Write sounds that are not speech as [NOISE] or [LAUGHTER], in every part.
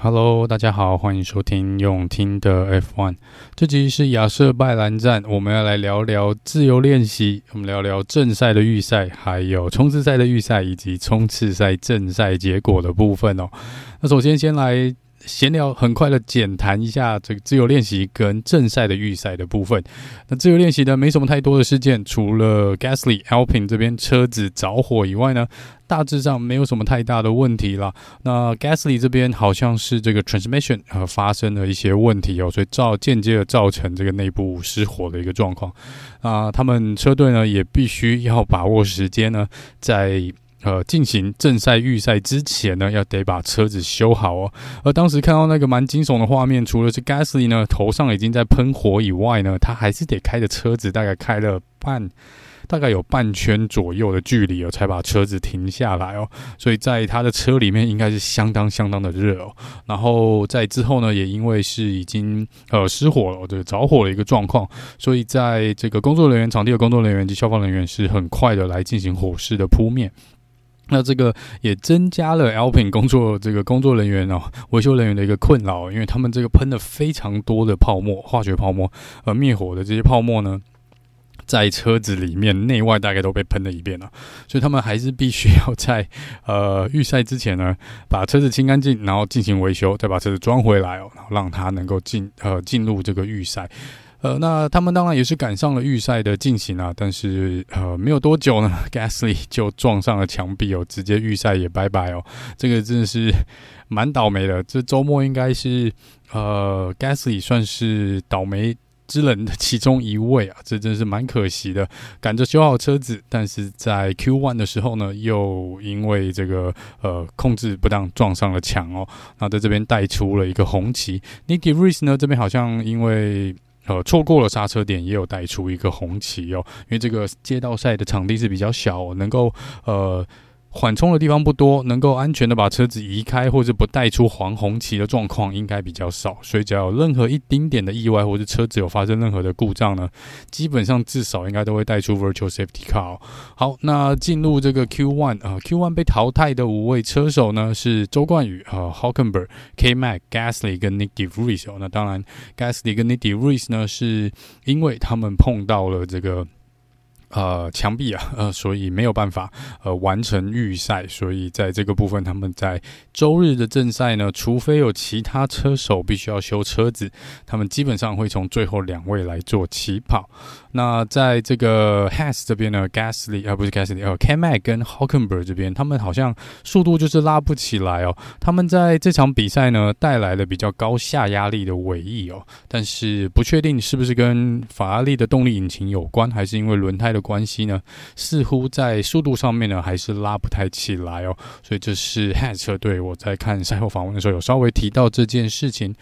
Hello，大家好，欢迎收听用听的 F1。这集是亚瑟拜兰站，我们要来聊聊自由练习，我们聊聊正赛的预赛，还有冲刺赛的预赛，以及冲刺赛正赛结果的部分哦。那首先先来。闲聊很快的简谈一下这个自由练习跟正赛的预赛的部分。那自由练习呢，没什么太多的事件，除了 Gasly Alpine 这边车子着火以外呢，大致上没有什么太大的问题啦。那 Gasly 这边好像是这个 transmission 呃发生了一些问题哦，所以造间接的造成这个内部失火的一个状况。啊，他们车队呢也必须要把握时间呢，在。呃，进行正赛预赛之前呢，要得把车子修好哦。而当时看到那个蛮惊悚的画面，除了是 Gasly 呢头上已经在喷火以外呢，他还是得开着车子，大概开了半，大概有半圈左右的距离哦，才把车子停下来哦。所以在他的车里面应该是相当相当的热哦。然后在之后呢，也因为是已经呃失火了，对着火的一个状况，所以在这个工作人员、场地的工作人员及消防人员是很快的来进行火势的扑灭。那这个也增加了 Alpine 工作这个工作人员哦，维修人员的一个困扰，因为他们这个喷了非常多的泡沫，化学泡沫，呃，灭火的这些泡沫呢，在车子里面内外大概都被喷了一遍了，所以他们还是必须要在呃预赛之前呢，把车子清干净，然后进行维修，再把车子装回来哦，然后让它能够进呃进入这个预赛。呃，那他们当然也是赶上了预赛的进行啊，但是呃，没有多久呢，[LAUGHS] Gasly 就撞上了墙壁哦，直接预赛也拜拜哦，这个真的是 [LAUGHS] 蛮倒霉的。这周末应该是呃，Gasly 算是倒霉之人的其中一位啊，这真是蛮可惜的。赶着修好车子，但是在 Q One 的时候呢，又因为这个呃控制不当撞上了墙哦，那在这边带出了一个红旗。Nyck de Vries 呢，这边好像因为。呃，错过了刹车点，也有带出一个红旗哦，因为这个街道赛的场地是比较小，能够呃。缓冲的地方不多，能够安全的把车子移开，或者不带出黄红旗的状况应该比较少。所以只要有任何一丁点的意外，或者车子有发生任何的故障呢，基本上至少应该都会带出 Virtual Safety Car。好，那进入这个 Q1 啊，呃，Q1 被淘汰的五位车手呢是周冠宇啊，Hockenberg、K. Mac、Gasly 跟 Nick de Vries。那当然，Gasly 跟 Nick d e v r i e s 呢，是因为他们碰到了这个。呃，墙壁啊，呃，所以没有办法呃完成预赛，所以在这个部分，他们在周日的正赛呢，除非有其他车手必须要修车子，他们基本上会从最后两位来做起跑。那在这个 Has 这边呢，Gasly 啊，不是 Gasly，呃，K-Mag 跟 h o c k e n b e r g 这边，他们好像速度就是拉不起来哦。他们在这场比赛呢，带来了比较高下压力的尾翼哦，但是不确定是不是跟法拉利的动力引擎有关，还是因为轮胎的。关系呢，似乎在速度上面呢，还是拉不太起来哦，所以这是 Has 车队。我在看赛后访问的时候，有稍微提到这件事情。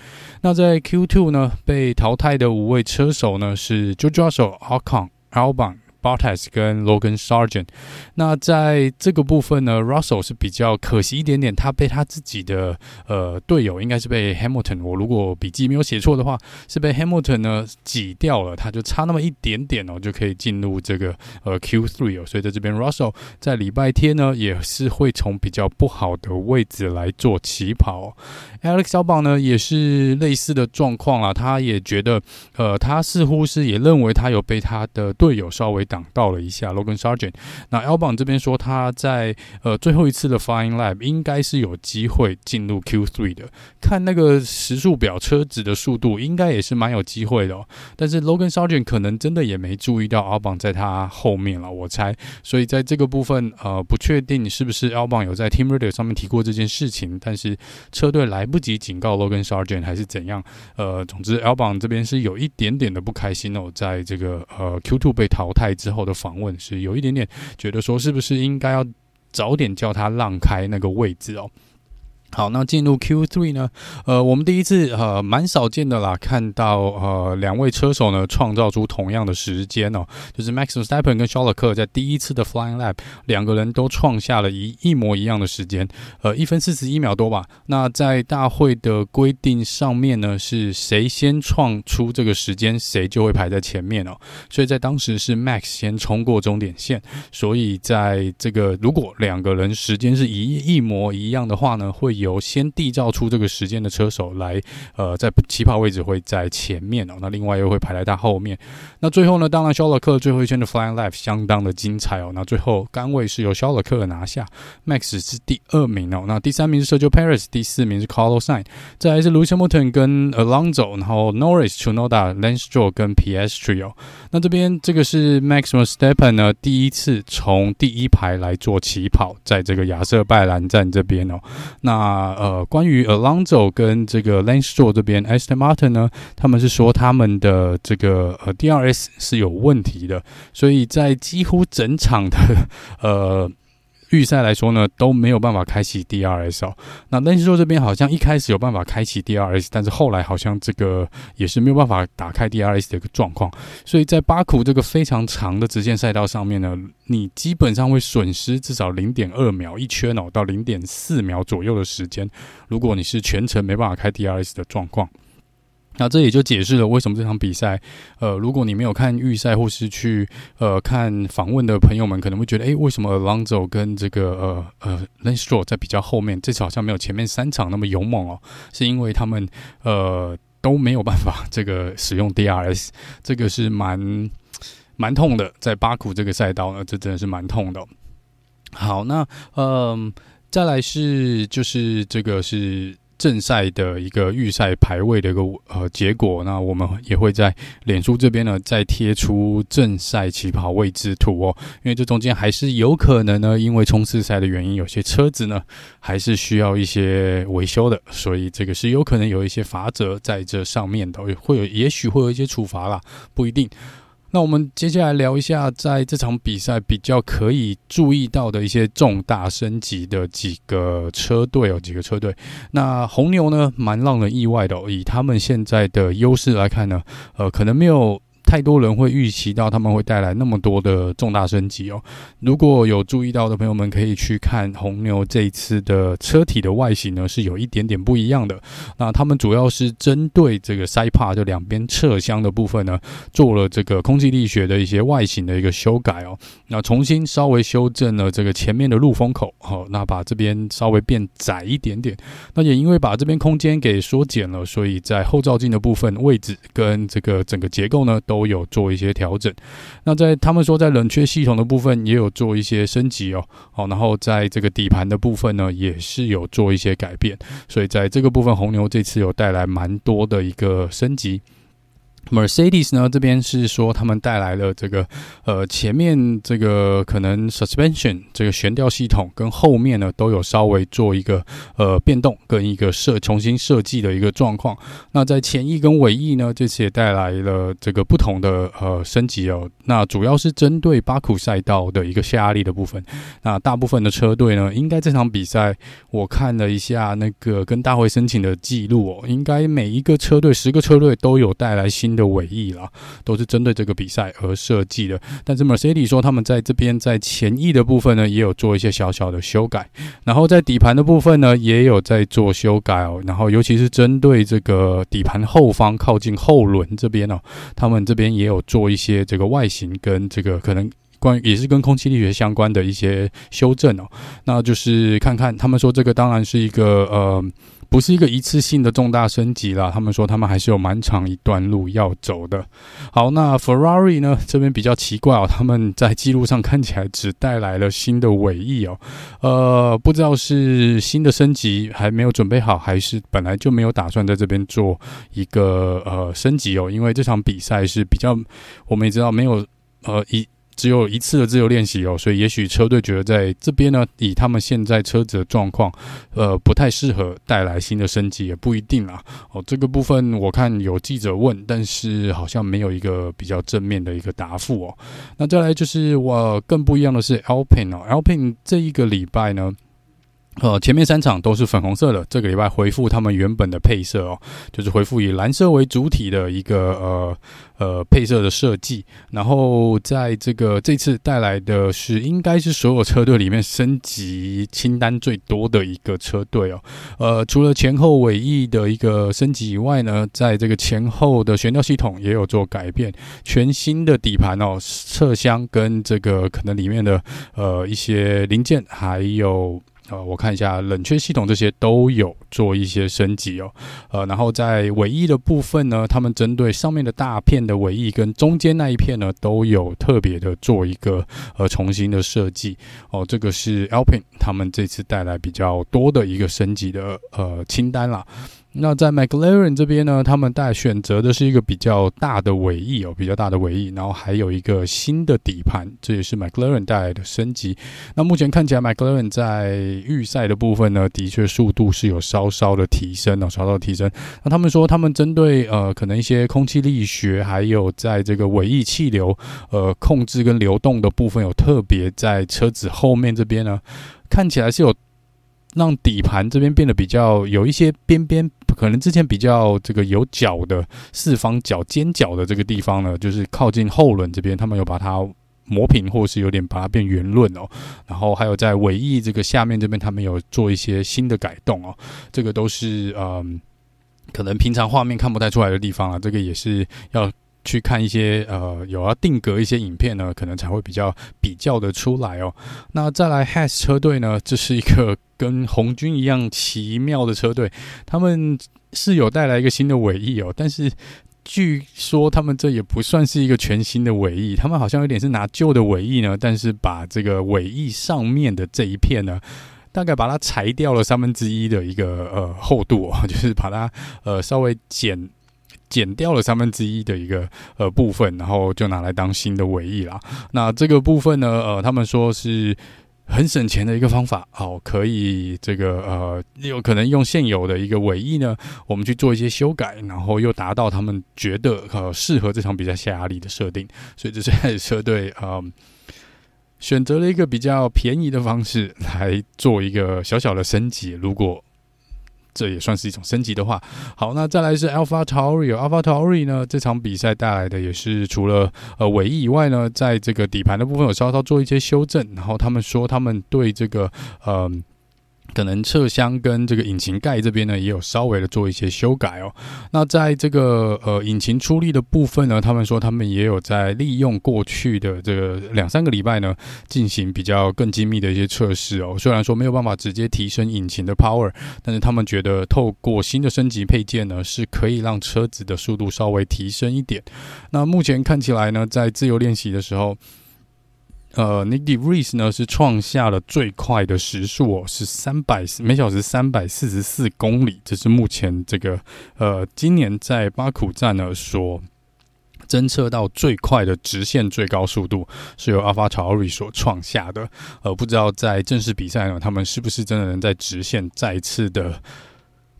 那在 Q2 呢，被淘汰的五位车手呢，是 George Russell、Ocon、Albon。Bottas 跟 Logan Sargent，那在这个部分呢，Russell 是比较可惜一点点，他被他自己的呃队友，应该是被 Hamilton，我如果笔记没有写错的话，是被 Hamilton 呢挤掉了，他就差那么一点点哦，就可以进入这个呃 Q3 哦，所以在这边 Russell 在礼拜天呢也是会从比较不好的位置来做起跑，Alex 小宝呢也是类似的状况啊，他也觉得呃他似乎是也认为他有被他的队友稍微挡到了一下，Logan Sargent。那 Albon 这边说他在呃最后一次的 Flying Lab 应该是有机会进入 Q3 的。看那个时速表，车子的速度应该也是蛮有机会的哦。但是 Logan Sargent 可能真的也没注意到 Albon 在他后面了，我猜。所以在这个部分，呃，不确定是不是 Albon 有在 Team Radio 上面提过这件事情，但是车队来不及警告 Logan Sargent 还是怎样？呃，总之 Albon 这边是有一点点的不开心哦，在这个呃 Q2 被淘汰。之后的访问是有一点点觉得说，是不是应该要早点叫他让开那个位置哦？好，那进入 Q3 呢？呃，我们第一次呃蛮少见的啦，看到呃两位车手呢创造出同样的时间哦，就是 Max Verstappen 跟肖勒克在第一次的 Flying Lap 两个人都创下了一一模一样的时间，呃，一分四十一秒多吧。那在大会的规定上面呢，是谁先创出这个时间，谁就会排在前面哦。所以在当时是 Max 先冲过终点线，所以在这个如果两个人时间是一一模一样的话呢，会有。由先缔造出这个时间的车手来，呃，在起跑位置会在前面哦，那另外又会排在他后面。那最后呢，当然肖勒克最后一圈的 Flying Life 相当的精彩哦。那最后杆位是由肖勒克拿下，Max 是第二名哦。那第三名是 Sergio Perez，第四名是 Carlos Sain 再来是 Lewis Hamilton 跟 Alonso，然后 Norris、Chunoda、Lance Stroll 跟 PS Trio。那这边这个是 Max Verstappen 呢，第一次从第一排来做起跑，在这个亚瑟拜兰站这边哦。那呃，关于 Alonso 跟这个 Lance Stroll 这边，Aston Martin 呢，他们是说他们的这个呃 DRS 是有问题的，所以在几乎整场的 [LAUGHS] 呃。预赛来说呢，都没有办法开启 DRS 哦。那但是说这边好像一开始有办法开启 DRS，但是后来好像这个也是没有办法打开 DRS 的一个状况。所以在巴库这个非常长的直线赛道上面呢，你基本上会损失至少零点二秒一圈哦，到零点四秒左右的时间。如果你是全程没办法开 DRS 的状况。那这也就解释了为什么这场比赛，呃，如果你没有看预赛或是去呃看访问的朋友们，可能会觉得，诶，为什么 Alonso 跟这个呃呃 l a n s t r o 在比较后面，这次好像没有前面三场那么勇猛哦？是因为他们呃都没有办法这个使用 DRS，这个是蛮蛮痛的，在巴库这个赛道呢，这真的是蛮痛的。好，那嗯、呃，再来是就是这个是。正赛的一个预赛排位的一个呃结果，那我们也会在脸书这边呢再贴出正赛起跑位置图哦，因为这中间还是有可能呢，因为冲刺赛的原因，有些车子呢还是需要一些维修的，所以这个是有可能有一些罚则在这上面的，会有也许会有一些处罚啦，不一定。那我们接下来聊一下，在这场比赛比较可以注意到的一些重大升级的几个车队哦，几个车队。那红牛呢，蛮让人意外的哦，以他们现在的优势来看呢，呃，可能没有。太多人会预期到他们会带来那么多的重大升级哦。如果有注意到的朋友们，可以去看红牛这一次的车体的外形呢，是有一点点不一样的。那他们主要是针对这个 side part 就两边侧箱的部分呢，做了这个空气力学的一些外形的一个修改哦。那重新稍微修正了这个前面的入风口，好，那把这边稍微变窄一点点。那也因为把这边空间给缩减了，所以在后照镜的部分位置跟这个整个结构呢都。都有做一些调整，那在他们说在冷却系统的部分也有做一些升级哦，好，然后在这个底盘的部分呢也是有做一些改变，所以在这个部分红牛这次有带来蛮多的一个升级。Mercedes 呢，这边是说他们带来了这个呃前面这个可能 suspension 这个悬吊系统跟后面呢都有稍微做一个呃变动跟一个设重新设计的一个状况。那在前翼跟尾翼呢，这次也带来了这个不同的呃升级哦。那主要是针对巴库赛道的一个下压力的部分。那大部分的车队呢，应该这场比赛我看了一下那个跟大会申请的记录哦，应该每一个车队十个车队都有带来新的尾翼啦，都是针对这个比赛而设计的。但是 Mercedes 说他们在这边在前翼的部分呢，也有做一些小小的修改，然后在底盘的部分呢，也有在做修改哦。然后尤其是针对这个底盘后方靠近后轮这边哦，他们这边也有做一些这个外形跟这个可能关于也是跟空气力学相关的一些修正哦。那就是看看他们说这个当然是一个呃。不是一个一次性的重大升级啦，他们说他们还是有蛮长一段路要走的。好，那 Ferrari 呢？这边比较奇怪哦，他们在记录上看起来只带来了新的尾翼哦，呃，不知道是新的升级还没有准备好，还是本来就没有打算在这边做一个呃升级哦。因为这场比赛是比较，我们也知道没有呃一。只有一次的自由练习哦，所以也许车队觉得在这边呢，以他们现在车子的状况，呃，不太适合带来新的升级，也不一定啊。哦，这个部分我看有记者问，但是好像没有一个比较正面的一个答复哦。那再来就是我更不一样的是 Alpine 哦，Alpine 这一个礼拜呢。呃，前面三场都是粉红色的，这个礼拜回复他们原本的配色哦，就是回复以蓝色为主体的一个呃呃配色的设计。然后在这个这次带来的是，应该是所有车队里面升级清单最多的一个车队哦。呃，除了前后尾翼的一个升级以外呢，在这个前后的悬吊系统也有做改变，全新的底盘哦，侧箱跟这个可能里面的呃一些零件还有。呃，我看一下冷却系统这些都有做一些升级哦。呃，然后在尾翼的部分呢，他们针对上面的大片的尾翼跟中间那一片呢，都有特别的做一个呃重新的设计哦。这个是 Alpine 他们这次带来比较多的一个升级的呃清单啦。那在 McLaren 这边呢，他们带选择的是一个比较大的尾翼哦，比较大的尾翼，然后还有一个新的底盘，这也是 McLaren 带来的升级。那目前看起来，McLaren 在预赛的部分呢，的确速度是有稍稍的提升哦，稍稍提升。那他们说，他们针对呃可能一些空气力学，还有在这个尾翼气流呃控制跟流动的部分，有特别在车子后面这边呢，看起来是有。让底盘这边变得比较有一些边边，可能之前比较这个有角的四方角尖角的这个地方呢，就是靠近后轮这边，他们有把它磨平，或是有点把它变圆润哦。然后还有在尾翼这个下面这边，他们有做一些新的改动哦。这个都是嗯，可能平常画面看不太出来的地方啊。这个也是要去看一些呃，有要定格一些影片呢，可能才会比较比较的出来哦。那再来 Has 车队呢，这是一个。跟红军一样奇妙的车队，他们是有带来一个新的尾翼哦，但是据说他们这也不算是一个全新的尾翼，他们好像有点是拿旧的尾翼呢，但是把这个尾翼上面的这一片呢，大概把它裁掉了三分之一的一个呃厚度哦，就是把它呃稍微剪减掉了三分之一的一个呃部分，然后就拿来当新的尾翼啦。那这个部分呢，呃，他们说是。很省钱的一个方法，好，可以这个呃，有可能用现有的一个尾翼呢，我们去做一些修改，然后又达到他们觉得呃适合这场比赛下压力的设定，所以这是车队呃选择了一个比较便宜的方式来做一个小小的升级，如果。这也算是一种升级的话，好，那再来是 Alpha Tauri，Alpha Tauri 呢，这场比赛带来的也是除了呃尾翼以外呢，在这个底盘的部分有稍稍做一些修正，然后他们说他们对这个呃。可能侧箱跟这个引擎盖这边呢，也有稍微的做一些修改哦。那在这个呃引擎出力的部分呢，他们说他们也有在利用过去的这个两三个礼拜呢，进行比较更精密的一些测试哦。虽然说没有办法直接提升引擎的 power，但是他们觉得透过新的升级配件呢，是可以让车子的速度稍微提升一点。那目前看起来呢，在自由练习的时候。呃，Nick De Vries 呢是创下了最快的时速哦，是三百每小时三百四十四公里，这是目前这个呃今年在巴库站呢所侦测到最快的直线最高速度，是由 Alpha t a r i 所创下的。呃，不知道在正式比赛呢，他们是不是真的能在直线再次的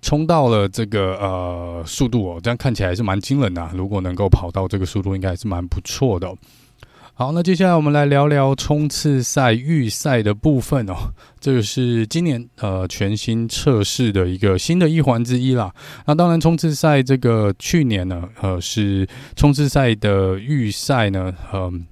冲到了这个呃速度哦？这样看起来还是蛮惊人的啊。如果能够跑到这个速度，应该还是蛮不错的。好，那接下来我们来聊聊冲刺赛预赛的部分哦。这个是今年呃全新测试的一个新的一环之一啦。那当然，冲刺赛这个去年呢，呃是冲刺赛的预赛呢，嗯、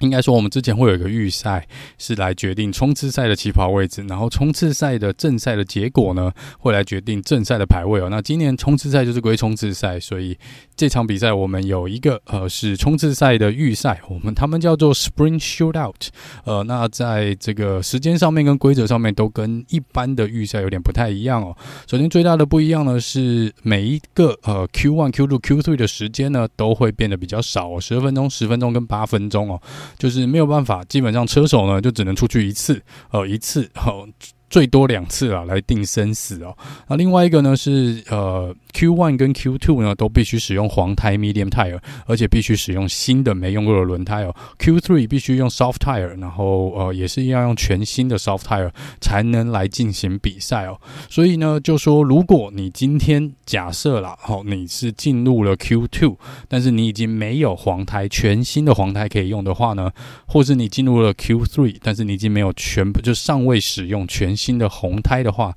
应该说，我们之前会有一个预赛，是来决定冲刺赛的起跑位置，然后冲刺赛的正赛的结果呢，会来决定正赛的排位哦。那今年冲刺赛就是归冲刺赛，所以这场比赛我们有一个呃是冲刺赛的预赛，我们他们叫做 Spring Shootout。呃，那在这个时间上面跟规则上面都跟一般的预赛有点不太一样哦。首先最大的不一样呢是每一个呃 Q1、Q2、Q3 的时间呢都会变得比较少哦，十分钟、十分钟跟八分钟哦。就是没有办法，基本上车手呢就只能出去一次，呃，一次，哦，最多两次啊，来定生死哦。那另外一个呢是呃。Q one 跟 Q two 呢都必须使用黄胎 medium tire，而且必须使用新的没用过的轮胎哦。Q three 必须用 soft tire，然后呃也是要用全新的 soft tire 才能来进行比赛哦。所以呢，就说如果你今天假设啦，哦你是进入了 Q two，但是你已经没有黄胎，全新的黄胎可以用的话呢，或是你进入了 Q three，但是你已经没有全部就尚未使用全新的红胎的话，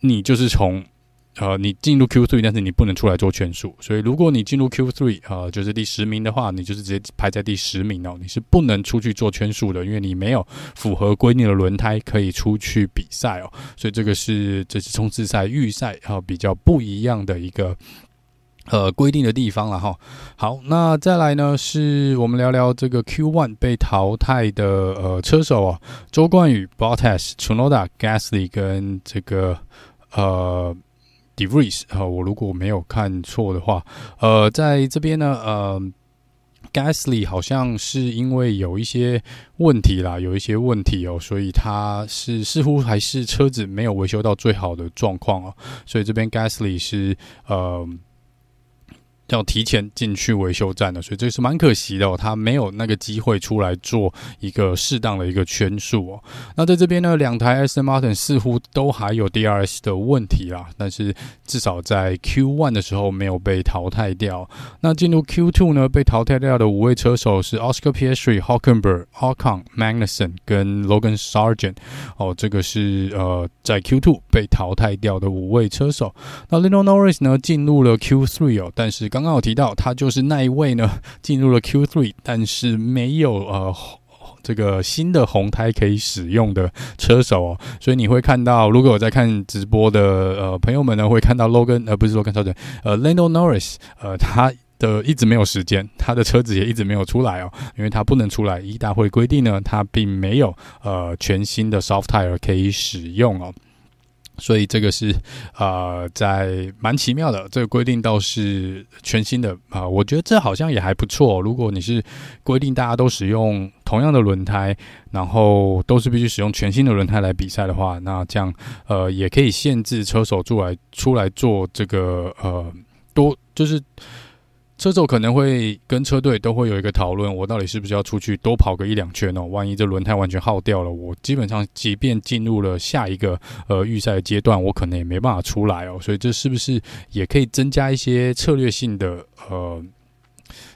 你就是从。呃，你进入 Q3，但是你不能出来做圈数，所以如果你进入 Q3，呃，就是第十名的话，你就是直接排在第十名哦，你是不能出去做圈数的，因为你没有符合规定的轮胎可以出去比赛哦，所以这个是这次冲刺赛预赛啊比较不一样的一个呃，规定的地方了哈。好，那再来呢，是我们聊聊这个 Q1 被淘汰的呃车手哦，周冠宇、Bottas、Chunoda、Gasly 跟这个呃 De Vries 啊，我如果没有看错的话，呃，在这边呢，呃，Gasly 好像是因为有一些问题啦，有一些问题哦，所以他是似乎还是车子没有维修到最好的状况哦，所以这边 Gasly 是呃。要提前进去维修站的，所以这是蛮可惜的哦，他没有那个机会出来做一个适当的一个圈数哦。那在这边呢，两台 S Martin 似乎都还有 DRS 的问题啦，但是至少在 Q1 的时候没有被淘汰掉。那进入 Q2 呢，被淘汰掉的五位车手是 Oscar Piastri、Hulkenberg、Ocon、Magnussen 跟 Logan Sargent 哦，这个是呃在 Q2 被淘汰掉的五位车手。那 Lando Norris 呢进入了 Q3 哦，但是刚刚刚有提到，他就是那一位呢，[LAUGHS] 进入了 Q3，但是没有呃这个新的红胎可以使用的车手哦，所以你会看到，如果我在看直播的呃朋友们呢，会看到 Logan 呃不是 Logan 超人呃 Lando Norris 呃他的一直没有时间，他的车子也一直没有出来哦，因为他不能出来，一大会规定呢，他并没有呃全新的 soft tire 可以使用哦。所以这个是，呃，在蛮奇妙的。这个规定倒是全新的啊，我觉得这好像也还不错。如果你是规定大家都使用同样的轮胎，然后都是必须使用全新的轮胎来比赛的话，那这样呃也可以限制车手出来出来做这个呃多就是。车手可能会跟车队都会有一个讨论，我到底是不是要出去多跑个一两圈哦？万一这轮胎完全耗掉了，我基本上即便进入了下一个呃预赛阶段，我可能也没办法出来哦。所以这是不是也可以增加一些策略性的呃？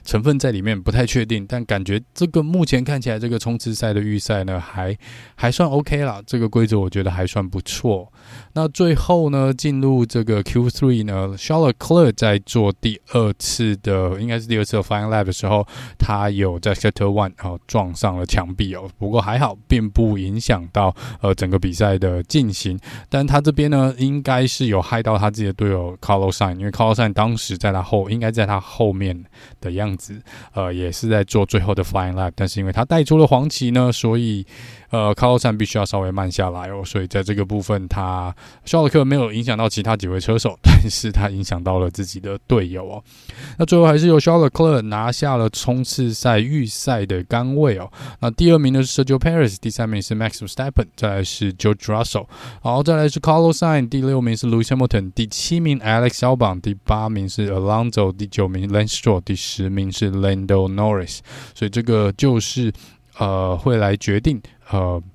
成分在里面不太确定，但感觉这个目前看起来这个冲刺赛的预赛呢，还还算 OK 啦。这个规则我觉得还算不错。那最后呢，进入这个 Q3 呢，Charles Leclerc 在做第二次的，应该是第二次的 Final Lap 的时候，他有在 Sector One 哦撞上了墙壁哦。不过还好，并不影响到呃整个比赛的进行。但他这边呢，应该是有害到他自己的队友 Carlos Sainz，因为 Carlos Sainz 当时在他后，应该在他后面的样子。呃也是在做最后的 flying lap，但是因为他带出了黄旗呢，所以呃，Carlsson 必须要稍微慢下来哦，所以在这个部分他肖尔克没有影响到其他几位车手，但是他影响到了自己的队友哦。[LAUGHS] 那最后还是由肖尔克拿下了冲刺赛预赛的杆位哦。那第二名呢是 Sergio Perez，第三名是 Max s t e p p e n 再来是 George Russell，好，再来是 Carlos Sainz，第六名是 Lewis Hamilton，第七名 Alex Albon，第八名是 Alonso，第九名 Lance Stroll，第十名。是 Lando Norris，所以这个就是呃会来决定呃。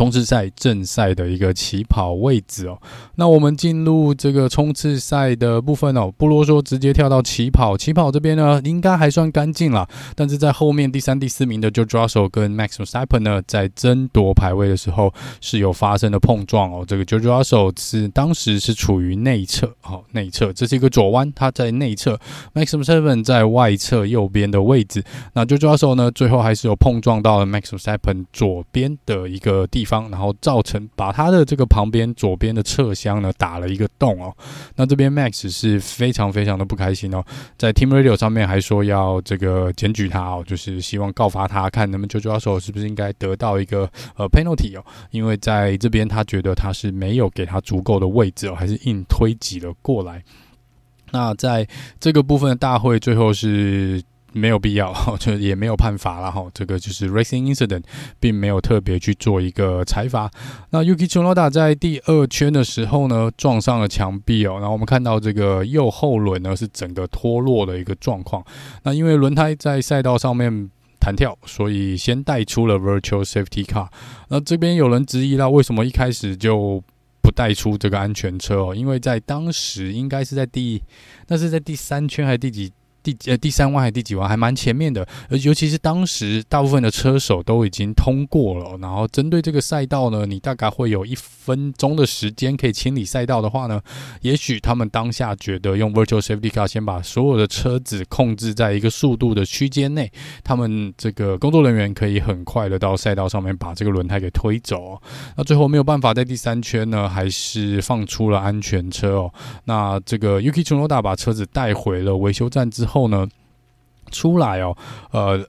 冲刺赛正赛的一个起跑位置哦，那我们进入这个冲刺赛的部分哦，不啰嗦，直接跳到起跑。起跑这边呢，应该还算干净啦，但是在后面第三、第四名的 j o j o s o 跟 Max Verstappen 呢，在争夺排位的时候是有发生的碰撞哦。这个 j o j o s o 是当时是处于内侧，哦，内侧，这是一个左弯，他在内侧，Max Verstappen 在外侧右边的位置。那 j o j o s o 呢，最后还是有碰撞到了 Max Verstappen 左边的一个地。地方，然后造成把他的这个旁边左边的侧箱呢打了一个洞哦。那这边 Max 是非常非常的不开心哦，在 Team Radio 上面还说要这个检举他哦，就是希望告发他，看能不能就抓手是不是应该得到一个呃 penalty 哦，因为在这边他觉得他是没有给他足够的位置哦，还是硬推挤了过来。那在这个部分的大会最后是。没有必要，[LAUGHS] 就也没有判罚了哈。这个就是 racing incident，并没有特别去做一个裁罚。那 Yuki Tsunoda 在第二圈的时候呢，撞上了墙壁哦。然后我们看到这个右后轮呢是整个脱落的一个状况。那因为轮胎在赛道上面弹跳，所以先带出了 virtual safety car。那这边有人质疑到，为什么一开始就不带出这个安全车哦？因为在当时应该是在第，那是在第三圈还是第几？第呃第三弯还是第几弯，还蛮前面的。而尤其是当时大部分的车手都已经通过了，然后针对这个赛道呢，你大概会有一分钟的时间可以清理赛道的话呢，也许他们当下觉得用 Virtual Safety Car 先把所有的车子控制在一个速度的区间内，他们这个工作人员可以很快的到赛道上面把这个轮胎给推走。那最后没有办法在第三圈呢，还是放出了安全车哦。那这个 Yuki Tsunoda 把车子带回了维修站之后。后呢，出来哦，呃。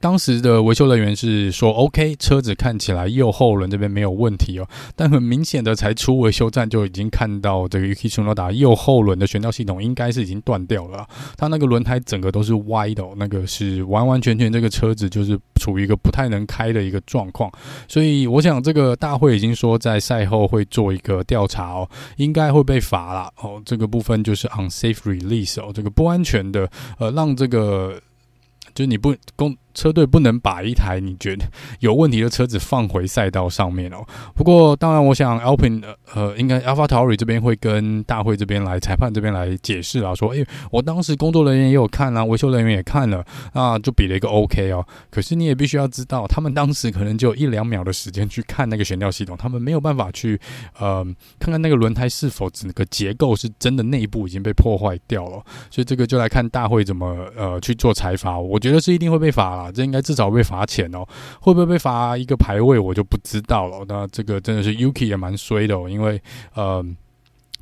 当时的维修人员是说：“OK，车子看起来右后轮这边没有问题哦。”但很明显的，才出维修站就已经看到这个 Yuki Tsunoda 右后轮的悬吊系统应该是已经断掉了。它那个轮胎整个都是歪的，哦那个是完完全全这个车子就是处于一个不太能开的一个状况。所以我想，这个大会已经说在赛后会做一个调查哦，应该会被罚了哦。这个部分就是 unsafe release 哦，这个不安全的呃，让这个就是你不公。车队不能把一台你觉得有问题的车子放回赛道上面哦。不过，当然，我想 Alpine 呃，应该 AlphaTauri 这边会跟大会这边来裁判这边来解释啊，说，诶、我当时工作人员也有看啊，维修人员也看了，那就比了一个 OK 哦。可是你也必须要知道，他们当时可能就一两秒的时间去看那个悬吊系统，他们没有办法去呃看看那个轮胎是否整个结构是真的内部已经被破坏掉了。所以这个就来看大会怎么呃去做裁罚，我觉得是一定会被罚了。这应该至少被罚钱哦，会不会被罚一个排位我就不知道了。那这个真的是 Yuki 也蛮衰的哦，因为呃，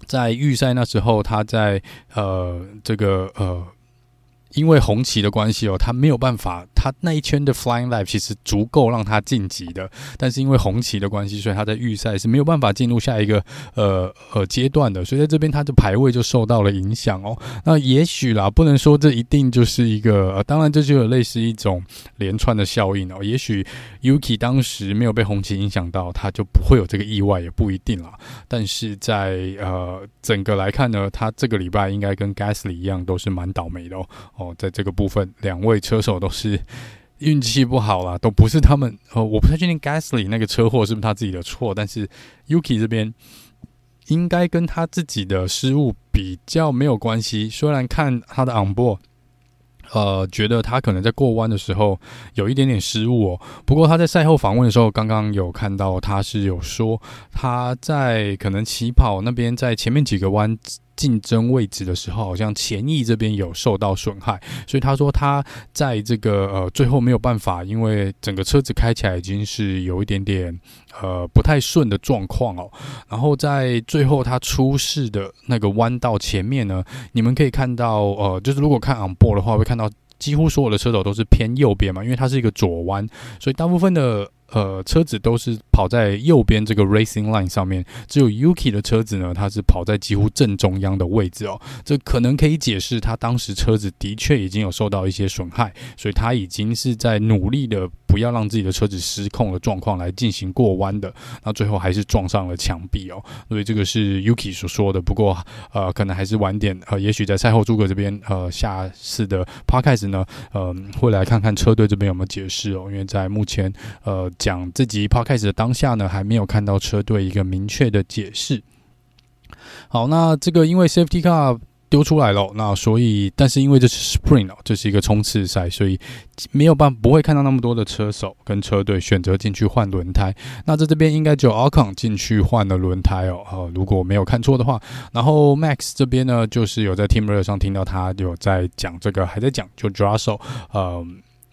在预赛那时候他在呃这个呃。因为红旗的关系哦，他没有办法，他那一圈的 Flying life 其实足够让他晋级的，但是因为红旗的关系，所以他在预赛是没有办法进入下一个呃呃阶段的，所以在这边他的排位就受到了影响哦。那也许啦，不能说这一定就是一个，呃、当然这就有类似一种连串的效应哦。也许 Yuki 当时没有被红旗影响到，他就不会有这个意外，也不一定啦。但是在呃整个来看呢，他这个礼拜应该跟 Gasly 一样，都是蛮倒霉的哦。哦，在这个部分，两位车手都是 [LAUGHS] 运气不好啦，都不是他们。呃，我不太确定 Gasly 那个车祸是不是他自己的错，但是 Yuki 这边应该跟他自己的失误比较没有关系。虽然看他的 onboard，呃，觉得他可能在过弯的时候有一点点失误哦。不过他在赛后访问的时候，刚刚有看到他是有说他在可能起跑那边在前面几个弯。竞争位置的时候，好像前翼这边有受到损害，所以他说他在这个呃最后没有办法，因为整个车子开起来已经是有一点点呃不太顺的状况哦。然后在最后他出事的那个弯道前面呢，你们可以看到呃，就是如果看 on board 的话，会看到几乎所有的车手都是偏右边嘛，因为它是一个左弯，所以大部分的。呃，车子都是跑在右边这个 racing line 上面，只有 Yuki 的车子呢，它是跑在几乎正中央的位置哦。这可能可以解释他当时车子的确已经有受到一些损害，所以他已经是在努力的不要让自己的车子失控的状况来进行过弯的。那最后还是撞上了墙壁哦。所以这个是 Yuki 所说的。不过呃，可能还是晚点呃，也许在赛后诸葛这边呃，下次的 podcast 呢，呃，会来看看车队这边有没有解释哦。因为在目前呃。讲这集 podcast 的当下呢，还没有看到车队一个明确的解释。好，那这个因为 safety car 丢出来了，那所以但是因为这是 Spring 哦，这是一个冲刺赛，所以没有办法不会看到那么多的车手跟车队选择进去换轮胎。那在这边应该只有 Ocon 进去换了轮胎哦，呃，如果没有看错的话。然后 Max 这边呢，就是有在 Team Radio 上听到他有在讲这个，还在讲就 George Russell 呃。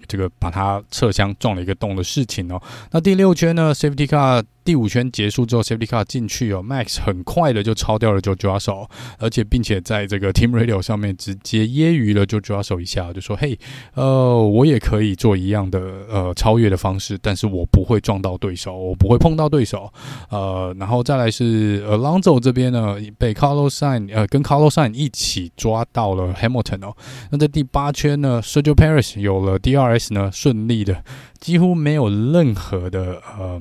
这个把它侧厢撞了一个洞的事情哦，那第六圈呢，Safety Car。第五圈结束之后，Safety Car 进去哦，Max 很快的就超掉了 George Russell，而且并且在这个 Team Radio 上面直接揶揄了 George Russell 一下，就说：“嘿，呃，我也可以做一样的呃超越的方式，但是我不会撞到对手，我不会碰到对手。”呃，然后再来是 Alonso 这边呢，被 Carlos Sain 呃跟 Carlos Sain 一起抓到了 Hamilton 哦。那在第八圈呢，Sergio Perez 有了 DRS 呢，顺利的几乎没有任何的呃。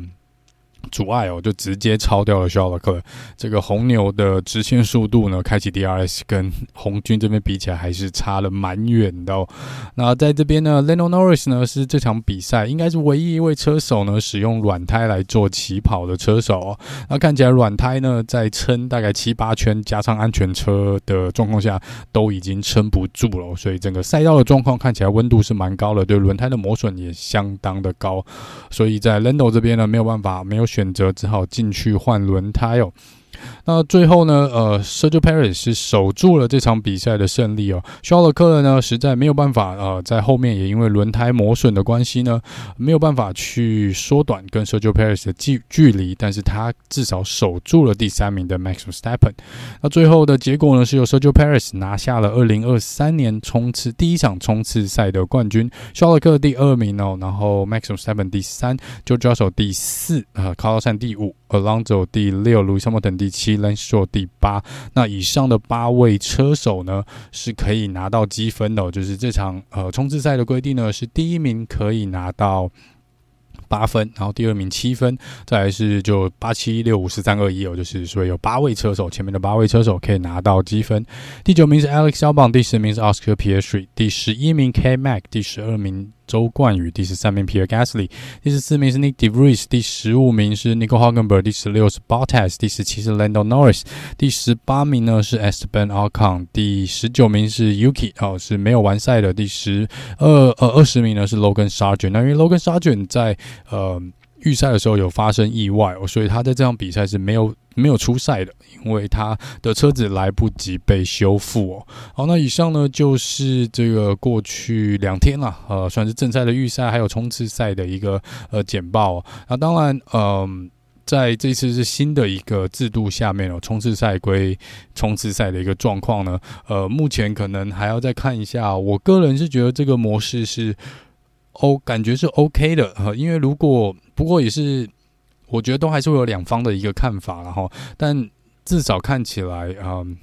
阻碍哦，就直接超掉了肖尔克。这个红牛的直线速度呢，开启 DRS 跟红军这边比起来还是差了蛮远的哦。那在这边呢，Lando Norris 呢是这场比赛应该是唯一一位车手呢使用软胎来做起跑的车手哦。那看起来软胎呢在撑大概七八圈加上安全车的状况下都已经撑不住了，所以整个赛道的状况看起来温度是蛮高的，对轮胎的磨损也相当的高。所以在 Lando 这边呢没有办法没有选。选择只好进去换轮胎哦。那最后呢，呃，Sergio Perez 是守住了这场比赛的胜利哦。肖尔克呢，实在没有办法，呃，在后面也因为轮胎磨损的关系呢，没有办法去缩短跟 Sergio Perez 的距距离，但是他至少守住了第三名的 Max Verstappen。那最后的结果呢，是由 Sergio Perez 拿下了二零二三年冲刺第一场冲刺赛的冠军，肖尔克第二名哦，然后 Max Verstappen 第三，Joan Roussel 第四，呃，卡洛山第五，Alonso 第六，Lewis Hamilton 第七。Lance Stroll 第八，那以上的八位车手呢，是可以拿到积分的。就是这场呃冲刺赛的规定呢，是第一名可以拿到八分，然后第二名七分，再来是就八七六五四三二一哦，就是所以有八位车手，前面的八位车手可以拿到积分。第九名是 Alex Albon，第十名是 Oscar Piastri，第十一名 K Mac，第十二名。周冠宇第十三名，Pierre Gasly 第十四名是 Nick De Vries，第十五名是 Nico Hulkenberg，第十六是 Bottas，第十七是 Lando Norris，第十八名呢是 Esteban Ocon，第十九名是 Yuki 哦，是没有完赛的，第十二呃二十名呢是 Logan Sargent，那因为 Logan Sargent 在呃。预赛的时候有发生意外哦，所以他在这场比赛是没有没有出赛的，因为他的车子来不及被修复哦。好，那以上呢就是这个过去两天了，呃，算是正赛的预赛还有冲刺赛的一个呃简报哦。那当然，嗯、呃，在这次是新的一个制度下面哦，冲刺赛归冲刺赛的一个状况呢，呃，目前可能还要再看一下。我个人是觉得这个模式是。哦，感觉是 OK 的，哈，因为如果不过也是，我觉得都还是会有两方的一个看法，然后，但至少看起来，嗯，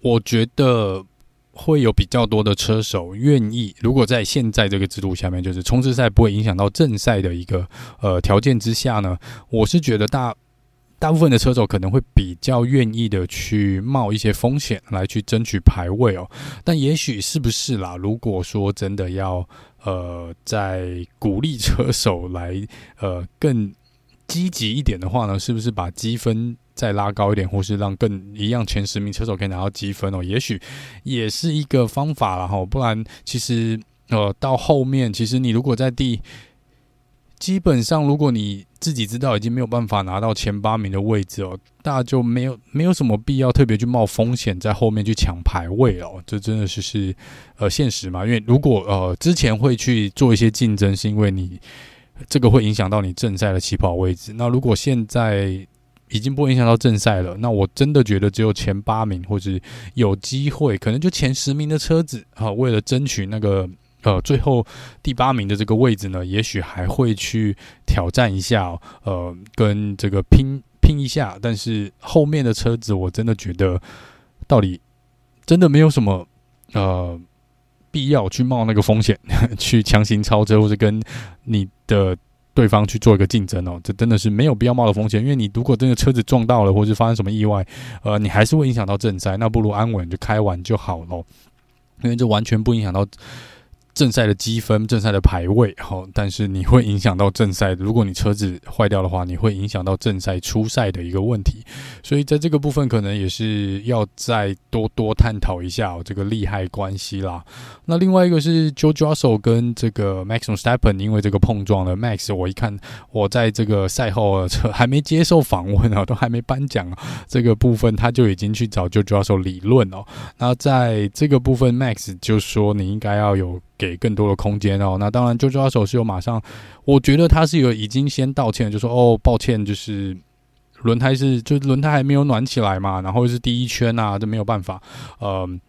我觉得会有比较多的车手愿意，如果在现在这个制度下面，就是冲刺赛不会影响到正赛的一个呃条件之下呢，我是觉得大。大部分的车手可能会比较愿意的去冒一些风险来去争取排位哦，但也许是不是啦？如果说真的要呃在鼓励车手来 [LAUGHS] 呃更积极一点的话呢，是不是把积分再拉高一点，或是让更一样前十名车手可以拿到积分哦？也许也是一个方法了哈。不然其实呃到后面，其实你如果在第基本上，如果你自己知道已经没有办法拿到前八名的位置哦，大家就没有没有什么必要特别去冒风险在后面去抢排位哦，这真的是是呃现实嘛？因为如果呃之前会去做一些竞争，是因为你这个会影响到你正赛的起跑位置。那如果现在已经不影响到正赛了，那我真的觉得只有前八名或是有机会，可能就前十名的车子啊，为了争取那个。呃，最后第八名的这个位置呢，也许还会去挑战一下，呃，跟这个拼拼一下。但是后面的车子，我真的觉得，到底真的没有什么呃必要去冒那个风险，[LAUGHS] 去强行超车，或者跟你的对方去做一个竞争哦。这真的是没有必要冒的风险，因为你如果真的车子撞到了，或是发生什么意外，呃，你还是会影响到正赛，那不如安稳就开完就好了，因为这完全不影响到。正赛的积分、正赛的排位，好，但是你会影响到正赛。如果你车子坏掉的话，你会影响到正赛出赛的一个问题。所以在这个部分，可能也是要再多多探讨一下这个利害关系啦。那另外一个是 Jojo Russell 跟这个 MAXON STEPEN，因为这个碰撞了。Max，我一看我在这个赛后车还没接受访问啊，都还没颁奖这个部分，他就已经去找 Jojo Russell 理论哦。那在这个部分，Max 就说你应该要有。给更多的空间哦，那当然，就抓手是有马上，我觉得他是有已经先道歉，就说哦，抱歉，就是轮胎是就轮胎还没有暖起来嘛，然后是第一圈啊，这没有办法，嗯。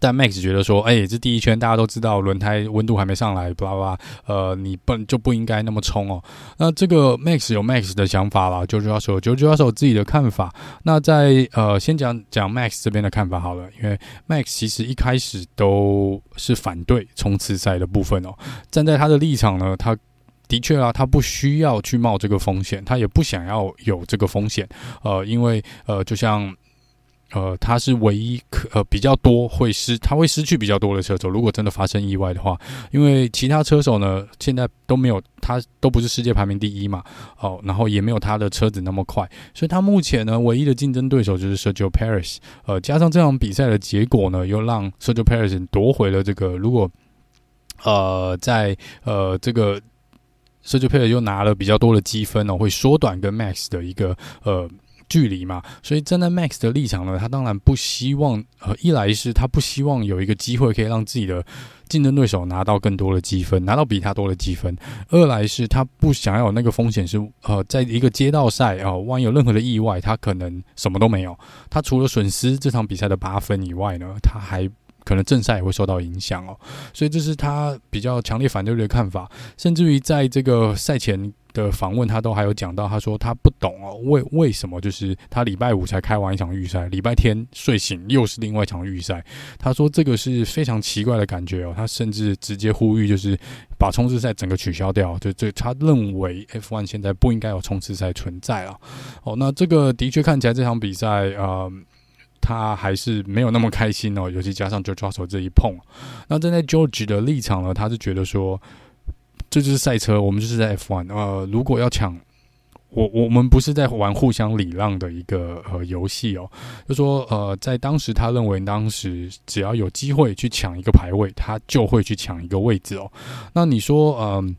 但 Max 觉得说，哎、这第一圈大家都知道轮胎温度还没上来，巴拉巴拉，呃，你不就不应该那么冲哦。那这个 Max 有 Max 的想法啦，就就要说，就就要说自己的看法。那在呃，先讲讲 Max 这边的看法好了，因为 Max 其实一开始都是反对冲刺赛的部分哦。站在他的立场呢，他的确啊，他不需要去冒这个风险，他也不想要有这个风险，呃，因为呃，就像。呃，他是唯一可呃比较多会失，他会失去比较多的车手。如果真的发生意外的话，因为其他车手呢，现在都没有他都不是世界排名第一嘛，哦，然后也没有他的车子那么快，所以他目前呢，唯一的竞争对手就是 Sergio Perez。呃，加上这场比赛的结果呢，又让 Sergio Perez 夺回了这个。如果呃在呃这个 Sergio Perez 又拿了比较多的积分呢，会缩短跟 Max 的一个呃。距离嘛，所以站在 Max 的立场呢，他当然不希望，呃，一来是他不希望有一个机会可以让自己的竞争对手拿到更多的积分，拿到比他多的积分；二来是他不想要有那个风险，是呃，在一个街道赛啊，万一有任何的意外，他可能什么都没有。他除了损失这场比赛的八分以外呢，他还可能正赛也会受到影响哦。所以这是他比较强烈反对的看法，甚至于在这个赛前。的访问，他都还有讲到，他说他不懂哦，为为什么就是他礼拜五才开完一场预赛，礼拜天睡醒又是另外一场预赛。他说这个是非常奇怪的感觉哦，他甚至直接呼吁就是把冲刺赛整个取消掉，就这他认为 F1 现在不应该有冲刺赛存在了。哦，那这个的确看起来这场比赛，呃，他还是没有那么开心哦，尤其加上 George Russell 这一碰。那站在 George 的立场呢，他是觉得说。这就是赛车，我们就是在 F1。呃，如果要抢，我我们不是在玩互相礼让的一个呃游戏哦。就说呃，在当时他认为，当时只要有机会去抢一个排位，他就会去抢一个位置哦。那你说，嗯、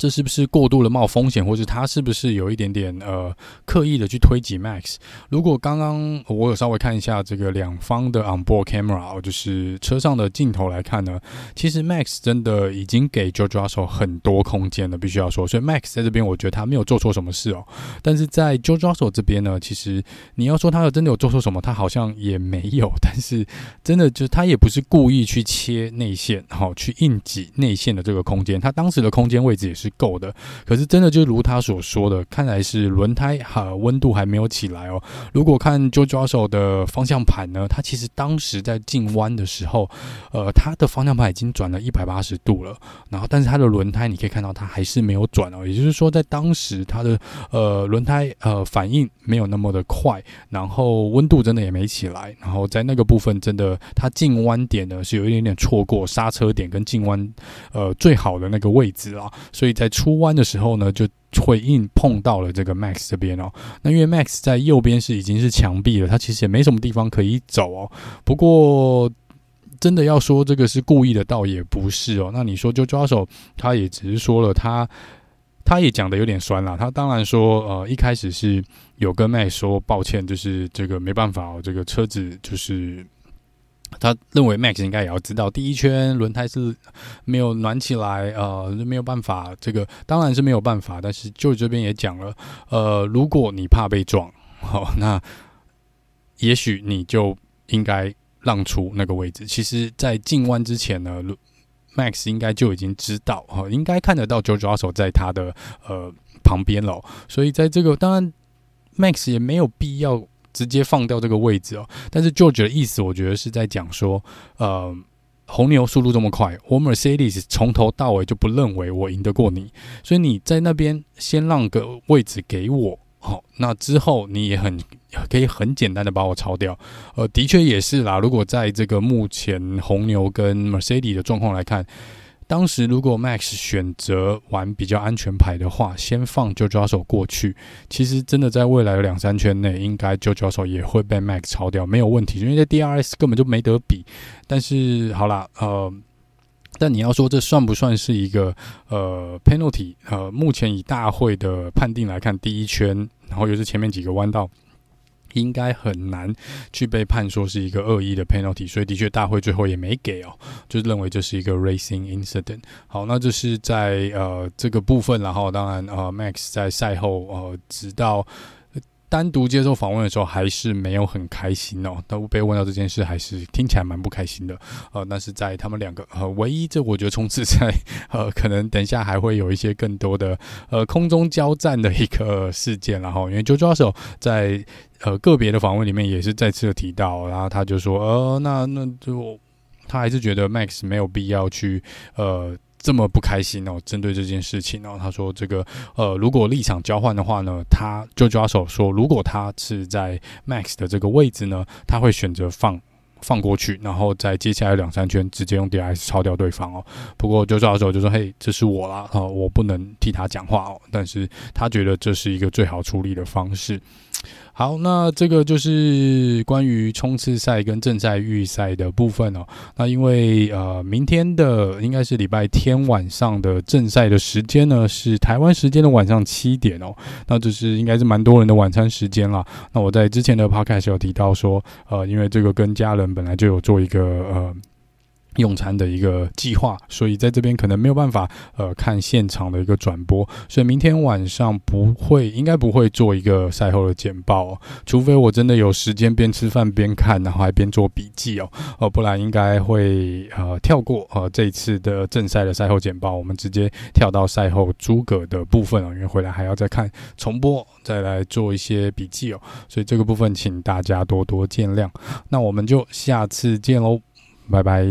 这是不是过度的冒风险，或者他是不是有一点点呃刻意的去推挤 Max？如果刚刚我有稍微看一下这个两方的 onboard camera，就是车上的镜头来看呢，其实 Max 真的已经给 George Russell 很多空间了，必须要说。所以 Max 在这边，我觉得他没有做错什么事哦。但是在 George Russell 这边呢，其实你要说他有真的有做错什么，他好像也没有。[LAUGHS] 但是真的就他也不是故意去切内线，好去硬挤内线的这个空间，他当时的空间位置也是。够的，可是真的就如他所说的，看来是轮胎哈温度还没有起来哦。如果看 George Russell 的方向盘呢，他其实当时在进弯的时候，呃，他的方向盘已经转了一百八十度了，然后但是他的轮胎你可以看到他还是没有转哦，也就是说在当时他的呃轮胎呃反应没有那么的快，然后温度真的也没起来，然后在那个部分真的他进弯点呢是有一点点错过刹车点跟进弯呃最好的那个位置啊，所以。在出弯的时候呢，就会硬碰到了这个 Max 这边哦。那因为 Max 在右边是已经是墙壁了，他其实也没什么地方可以走哦。不过真的要说这个是故意的，倒也不是哦。那你说就抓手，他也只是说了，他他也讲的有点酸了。他当然说，呃，一开始是有跟 Max 说抱歉，就是这个没办法哦，这个车子就是。他认为 Max 应该也要知道，第一圈轮胎是没有暖起来，呃，没有办法。这个当然是没有办法，但是就这边也讲了，呃，如果你怕被撞，[LAUGHS] 好、那也许你就应该让出那个位置。其实，在进弯之前呢，Max 应该就已经知道，哦，应该看得到 George Russell 在他的呃旁边了。所以在这个当然，Max 也没有必要。直接放掉这个位置哦，但是 George 的意思，我觉得是在讲说，呃，红牛速度这么快，我 Mercedes 从头到尾就不认为我赢得过你，所以你在那边先让个位置给我，好、那之后你也很可以很简单的把我超掉，呃，的确也是啦。如果在这个目前红牛跟 Mercedes 的状况来看。当时如果 Max 选择玩比较安全牌的话，先放 George Russell 过去，其实真的在未来的两三圈内，应该 George Russell 也会被 Max 超掉，没有问题，因为在 DRS 根本就没得比。但是好啦，呃，但你要说这算不算是一个呃 penalty？呃，目前以大会的判定来看，第一圈，然后又是前面几个弯道。应该很难去被判说是一个恶意的 penalty，所以的确大会最后也没给哦，就认为这是一个 racing incident。好，那这是在呃这个部分，然后当然呃 Max 在赛后呃直到。单独接受访问的时候，还是没有很开心哦。都被问到这件事，还是听起来蛮不开心的。呃，但是在他们两个呃，唯一这我觉得冲刺在呃，可能等一下还会有一些更多的呃空中交战的一个事件。然后，因为 George Russell 在呃个别的访问里面也是再次提到，然后他就说，呃，那那就他还是觉得 Max 没有必要去呃。这么不开心哦，针对这件事情哦，他说这个呃，如果立场交换的话呢，他就抓手说，如果他是在 Max 的这个位置呢，他会选择放放过去，然后在接下来两三圈直接用 DRS 超掉对方哦。不过就抓手就说，嘿，这是我啦，啊，我不能替他讲话哦，但是他觉得这是一个最好处理的方式。好，那这个就是关于冲刺赛跟正赛预赛的部分哦。那因为呃，明天的应该是礼拜天晚上的正赛的时间呢，是台湾时间的晚上七点哦。那这是应该是蛮多人的晚餐时间啦。那我在之前的 podcast 有提到说，呃，因为这个跟家人本来就有做一个呃。用餐的一个计划，所以在这边可能没有办法呃看现场的一个转播，所以明天晚上不会，应该不会做一个赛后的简报哦，除非我真的有时间边吃饭边看，然后还边做笔记哦，呃，不然应该会呃跳过呃这次的正赛的赛后简报，我们直接跳到赛后诸葛的部分哦，因为回来还要再看重播，再来做一些笔记哦，所以这个部分请大家多多见谅，那我们就下次见喽。拜拜。